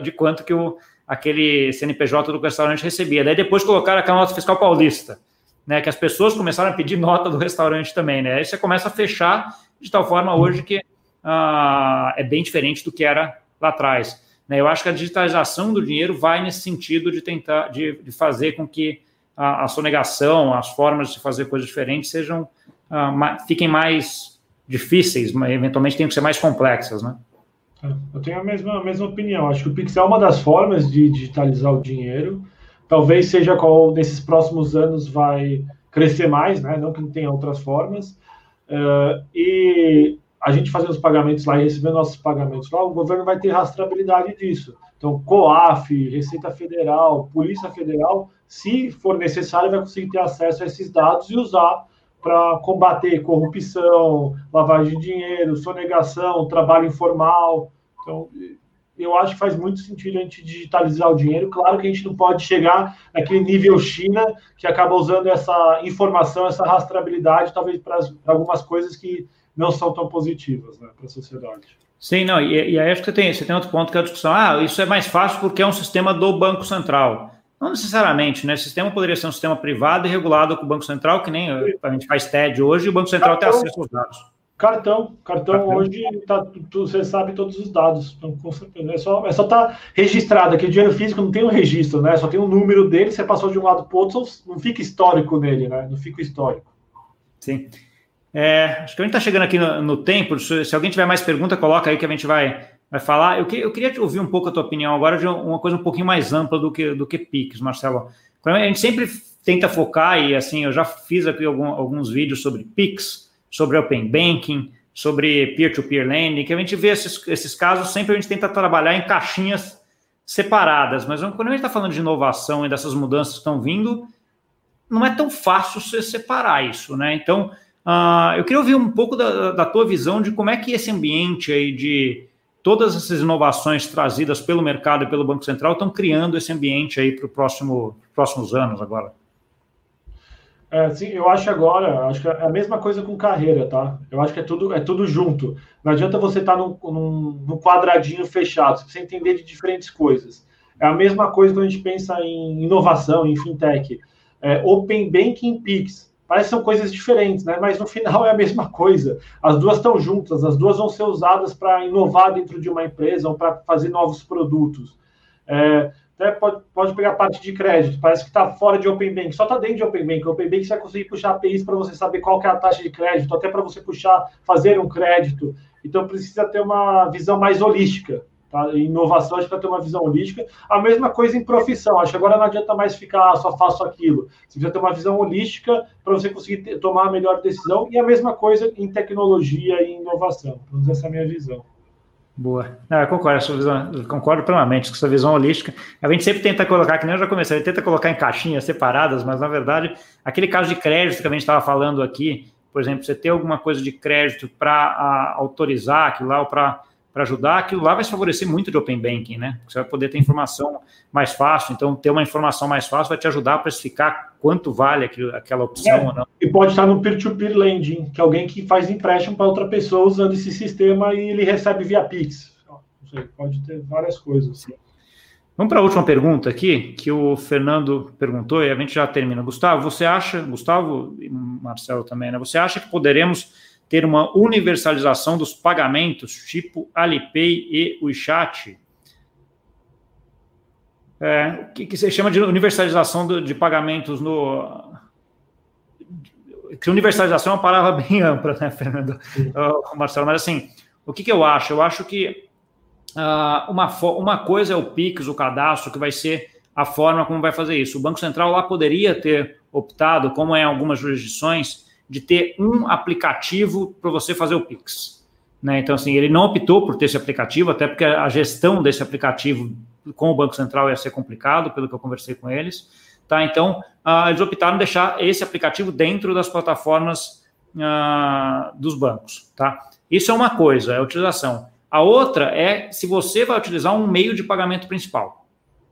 de quanto que o, aquele CNPJ do restaurante recebia. Daí depois colocaram aquela nota fiscal paulista, né? Que as pessoas começaram a pedir *laughs* nota do restaurante também, né? Aí você começa a fechar de tal forma hoje que ah, é bem diferente do que era lá atrás. Né? Eu acho que a digitalização do dinheiro vai nesse sentido de tentar, de, de fazer com que a, a, sonegação, as formas de fazer coisas diferentes sejam, ma, fiquem mais difíceis, eventualmente tenham que ser mais complexas, né? Eu tenho a mesma, a mesma opinião. Acho que o Pix é uma das formas de digitalizar o dinheiro. Talvez seja qual nesses próximos anos vai crescer mais, né? Não que não tenha outras formas. Uh, e a gente fazendo os pagamentos lá e recebendo nossos pagamentos lá, o governo vai ter rastreabilidade disso. Então, COAF, Receita Federal, Polícia Federal, se for necessário, vai conseguir ter acesso a esses dados e usar para combater corrupção, lavagem de dinheiro, sonegação, trabalho informal. Então, eu acho que faz muito sentido a gente digitalizar o dinheiro. Claro que a gente não pode chegar naquele nível China, que acaba usando essa informação, essa rastreabilidade, talvez para algumas coisas que não são tão positivas né, para a sociedade. Sim, não, e, e aí acho que você tem, você tem outro ponto que é a discussão. Ah, isso é mais fácil porque é um sistema do Banco Central. Não necessariamente, né? O sistema poderia ser um sistema privado e regulado com o Banco Central, que nem a gente faz TED hoje, e o Banco Central cartão, tem acesso aos dados. Cartão, cartão, cartão. hoje tá, tu, você sabe todos os dados. Então, com certeza. É só é só estar tá registrado. Aqui o dinheiro físico não tem um registro, né? Só tem o um número dele, você passou de um lado para o outro, não fica histórico nele, né? Não fica histórico. Sim. É, acho que a gente está chegando aqui no, no tempo. Se, se, alguém tiver mais pergunta, coloca aí que a gente vai, vai falar. Eu, que, eu queria te ouvir um pouco a tua opinião agora de uma coisa um pouquinho mais ampla do que, do que PIX, Marcelo. A gente sempre tenta focar, e assim, eu já fiz aqui algum, alguns vídeos sobre PIX, sobre Open Banking, sobre peer-to-peer -peer lending, que a gente vê esses, esses casos, sempre a gente tenta trabalhar em caixinhas separadas, mas quando a gente está falando de inovação e dessas mudanças que estão vindo, não é tão fácil você separar isso, né? Então, Uh, eu queria ouvir um pouco da, da, tua visão de como é que esse ambiente aí de todas essas inovações trazidas pelo mercado e pelo Banco Central estão criando esse ambiente aí para os próximo, próximos anos agora. É, sim, eu acho agora, acho que é a mesma coisa com carreira, tá? Eu acho que é tudo, é tudo junto. Não adianta você estar tá num, num, num quadradinho fechado, você precisa entender de diferentes coisas. É a mesma coisa quando a gente pensa em inovação, em fintech. É, Open Banking Pix. Parece que são coisas diferentes, né? Mas no final é a mesma coisa. As duas estão juntas, as duas vão ser usadas para inovar dentro de uma empresa ou para fazer novos produtos. É, até pode, pode pegar parte de crédito, parece que está fora de Open Bank, só está dentro de Open Bank. O Open Bank você vai conseguir puxar APIs para você saber qual é a taxa de crédito, até para você puxar, fazer um crédito. Então precisa ter uma visão mais holística. Tá? Inovação, acho que para ter uma visão holística. A mesma coisa em profissão. Acho que agora não adianta mais ficar ah, só faço aquilo. Você precisa ter uma visão holística para você conseguir ter, tomar a melhor decisão. E a mesma coisa em tecnologia e inovação. Pelo essa é a minha visão. Boa. Eu concordo, sua visão, concordo plenamente com sua visão holística. A gente sempre tenta colocar, que nem eu já comecei, a gente tenta colocar em caixinhas separadas, mas na verdade, aquele caso de crédito que a gente estava falando aqui, por exemplo, você ter alguma coisa de crédito para autorizar aquilo lá ou para para ajudar, aquilo lá vai se favorecer muito de Open Banking, né? Você vai poder ter informação mais fácil, então ter uma informação mais fácil vai te ajudar a precificar quanto vale aquilo, aquela opção é, ou não. E pode estar no peer-to-peer -peer lending, que é alguém que faz empréstimo para outra pessoa usando esse sistema e ele recebe via Pix. Sei, pode ter várias coisas. Sim. Vamos para a última pergunta aqui, que o Fernando perguntou e a gente já termina. Gustavo, você acha, Gustavo e Marcelo também, né? Você acha que poderemos ter uma universalização dos pagamentos, tipo Alipay e WeChat. É, que, que se chama de universalização do, de pagamentos no. Que universalização é uma palavra *laughs* bem ampla, né, Fernando? Uh, Marcelo, mas assim, o que, que eu acho? Eu acho que uh, uma, uma coisa é o PIX, o cadastro, que vai ser a forma como vai fazer isso. O Banco Central lá poderia ter optado, como é em algumas jurisdições, de ter um aplicativo para você fazer o Pix. Né? Então, assim, ele não optou por ter esse aplicativo, até porque a gestão desse aplicativo com o Banco Central ia ser complicado, pelo que eu conversei com eles. Tá? Então, uh, eles optaram deixar esse aplicativo dentro das plataformas uh, dos bancos. Tá? Isso é uma coisa, é a utilização. A outra é se você vai utilizar um meio de pagamento principal.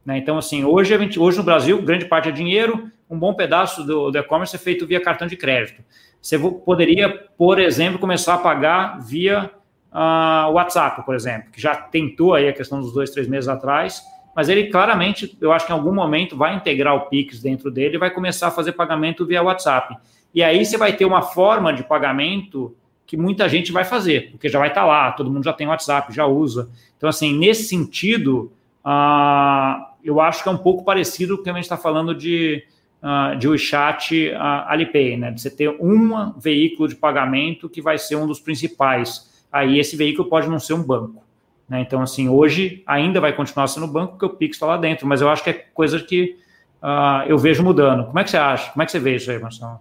Né? Então, assim, hoje, gente, hoje no Brasil, grande parte é dinheiro, um bom pedaço do, do e-commerce é feito via cartão de crédito. Você poderia, por exemplo, começar a pagar via uh, WhatsApp, por exemplo, que já tentou aí a questão dos dois, três meses atrás, mas ele claramente, eu acho que em algum momento vai integrar o Pix dentro dele e vai começar a fazer pagamento via WhatsApp. E aí você vai ter uma forma de pagamento que muita gente vai fazer, porque já vai estar lá, todo mundo já tem WhatsApp, já usa. Então, assim, nesse sentido, uh, eu acho que é um pouco parecido com o que a gente está falando de uh, de WeChat uh, Alipay, né? De você ter um veículo de pagamento que vai ser um dos principais. Aí esse veículo pode não ser um banco. Né? Então, assim, hoje ainda vai continuar sendo banco porque o Pix está lá dentro, mas eu acho que é coisa que uh, eu vejo mudando. Como é que você acha? Como é que você vê isso aí, Marcelo?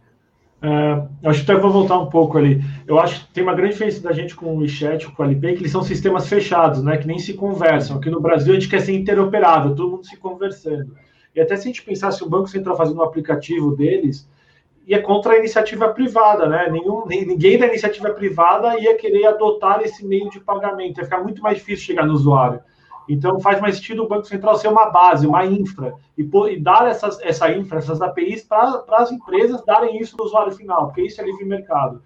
É, acho que até vou voltar um pouco ali. Eu acho que tem uma grande diferença da gente com o WeChat, com o Alipay, que eles são sistemas fechados, né? Que nem se conversam. Aqui no Brasil a gente quer ser interoperável, todo mundo se conversando. E até se a gente pensasse o Banco Central fazendo um aplicativo deles, ia contra a iniciativa privada, né? Nenhum, ninguém da iniciativa privada ia querer adotar esse meio de pagamento, ia ficar muito mais difícil chegar no usuário. Então, faz mais sentido o Banco Central ser uma base, uma infra, e, e dar essas, essa infra, essas APIs para as empresas darem isso no usuário final, porque isso é livre mercado.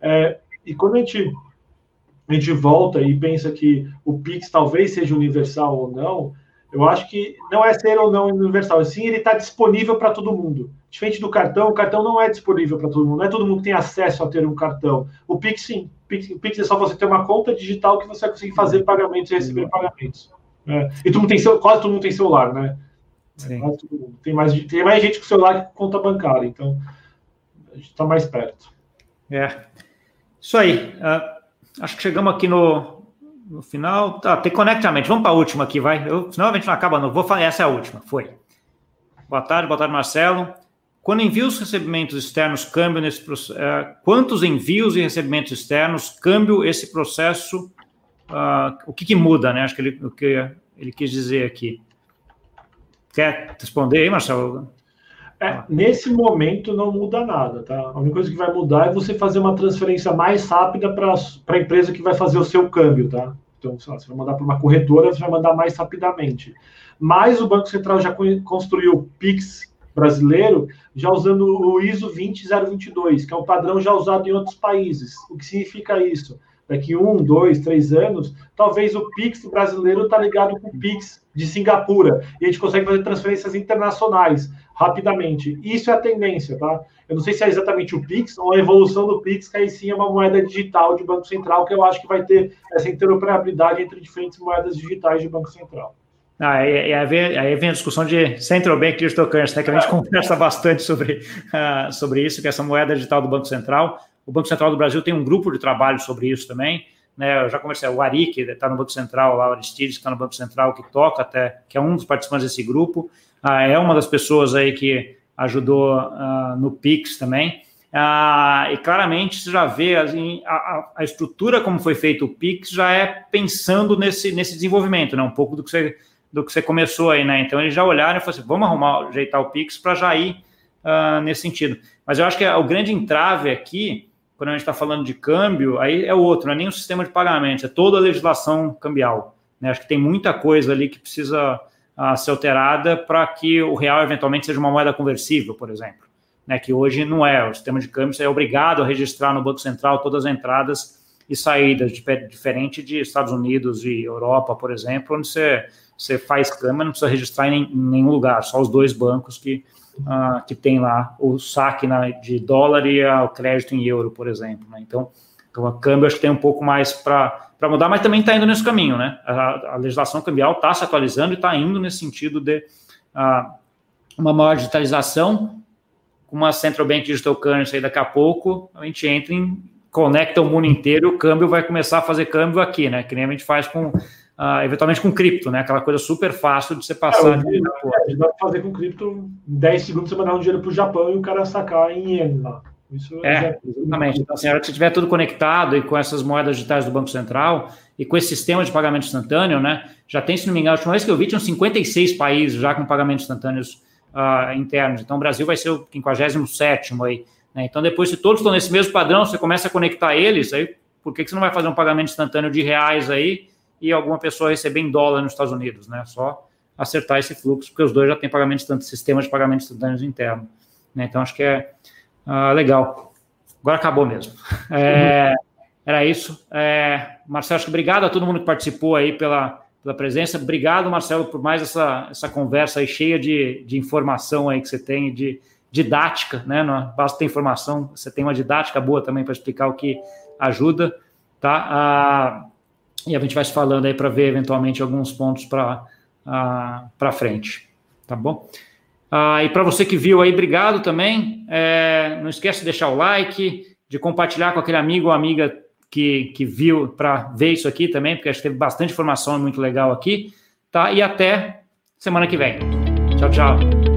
É, e quando a gente, a gente volta e pensa que o Pix talvez seja universal ou não, eu acho que não é ser ou não universal, sim ele está disponível para todo mundo. Diferente do cartão, o cartão não é disponível para todo mundo, não é todo mundo que tem acesso a ter um cartão. O Pix, sim. O Pix é só você ter uma conta digital que você vai conseguir fazer pagamentos e receber pagamentos. É. E todo mundo tem seu, quase todo mundo tem celular, né? Sim. Tem, mais, tem mais gente com celular que com conta bancária, então a gente está mais perto. É. Isso aí. Uh, acho que chegamos aqui no, no final, tá, tem conectamento. Vamos para a última aqui, vai. Eu, senão a gente não acaba, não. Vou falar, essa é a última. Foi. Boa tarde, boa tarde, Marcelo. Quando envios recebimentos externos, câmbio nesse processo. É, quantos envios e recebimentos externos, câmbio esse processo? Uh, o que, que, muda, né? Acho que ele, o que ele quis dizer aqui. Quer responder aí, Marcelo? É, nesse momento não muda nada, tá? A única coisa que vai mudar é você fazer uma transferência mais rápida para a empresa que vai fazer o seu câmbio, tá? Então, lá, você vai mandar para uma corretora, você vai mandar mais rapidamente. Mas o Banco Central já construiu o Pix brasileiro, já usando o ISO 20022, que é um padrão já usado em outros países. O que significa isso? Daqui um, dois, três anos, talvez o Pix brasileiro está ligado com o Pix de Singapura e a gente consegue fazer transferências internacionais rapidamente. Isso é a tendência, tá? Eu não sei se é exatamente o Pix ou a evolução do Pix, que aí sim é uma moeda digital de Banco Central, que eu acho que vai ter essa interoperabilidade entre diferentes moedas digitais de Banco Central. Ah, e, e aí, vem, aí vem a discussão de Central Bank Digital Currency, né, que a gente é. conversa bastante sobre, uh, sobre isso, que é essa moeda digital do Banco Central. O Banco Central do Brasil tem um grupo de trabalho sobre isso também. Né, eu já conversei, o Ari, que está no Banco Central, lá, o Aristides, que está no Banco Central, que toca até, que é um dos participantes desse grupo, uh, é uma das pessoas aí que ajudou uh, no Pix também. Ah, e claramente você já vê assim, a, a, estrutura como foi feito o Pix já é pensando nesse, nesse desenvolvimento, né? Um pouco do que você do que você começou aí, né? Então eles já olharam e falaram assim, vamos arrumar, ajeitar o Pix para já ir uh, nesse sentido. Mas eu acho que o grande entrave aqui, quando a gente está falando de câmbio, aí é outro, não é nem o sistema de pagamento, é toda a legislação cambial. Né? Acho que tem muita coisa ali que precisa uh, ser alterada para que o real eventualmente seja uma moeda conversível, por exemplo. Né? Que hoje não é. O sistema de câmbio é obrigado a registrar no Banco Central todas as entradas e saídas, diferente de Estados Unidos e Europa, por exemplo, onde você você faz câmera, não precisa registrar em, nenhum lugar, só os dois bancos que, uh, que tem lá o saque na, de dólar e o crédito em euro, por exemplo. Né? Então, então, a câmbio acho que tem um pouco mais para mudar, mas também está indo nesse caminho, né? A, a legislação cambial está se atualizando e está indo nesse sentido de uh, uma maior digitalização, com uma Central Bank Digital Currency aí daqui a pouco, a gente entra em conecta o mundo inteiro, o câmbio vai começar a fazer câmbio aqui, né? Que nem a gente faz com uh, eventualmente com cripto, né? Aquela coisa super fácil de você passar. É, de... é, dá para fazer com cripto, em 10 segundos você mandar um dinheiro para o Japão e o cara sacar em ien lá. Isso é, exatamente. Então, assim, a hora que você tiver tudo conectado e com essas moedas digitais do Banco Central e com esse sistema de pagamento instantâneo, né? Já tem, se não me engano, a última vez que eu vi, tinham 56 países já com pagamentos instantâneos uh, internos. Então, o Brasil vai ser o 57 aí. Né? Então, depois, se todos estão nesse mesmo padrão, você começa a conectar eles, aí por que, que você não vai fazer um pagamento instantâneo de reais aí e alguma pessoa receber em dólar nos Estados Unidos, né? Só acertar esse fluxo, porque os dois já têm pagamentos, tanto sistema de pagamentos instantâneos interno. Né? Então, acho que é uh, legal. Agora acabou mesmo. *laughs* É, era isso. É, Marcelo, acho que obrigado a todo mundo que participou aí pela, pela presença. Obrigado, Marcelo, por mais essa, essa conversa aí cheia de, de informação aí que você tem, de didática, né? Não basta ter informação, você tem uma didática boa também para explicar o que ajuda, tá? Ah, e a gente vai se falando aí para ver eventualmente alguns pontos para uh, para frente, tá bom? Uh, e para você que viu aí, obrigado também. É, não esquece de deixar o like, de compartilhar com aquele amigo ou amiga que, que viu para ver isso aqui também, porque acho que teve bastante informação muito legal aqui, tá? E até semana que vem. Tchau, tchau.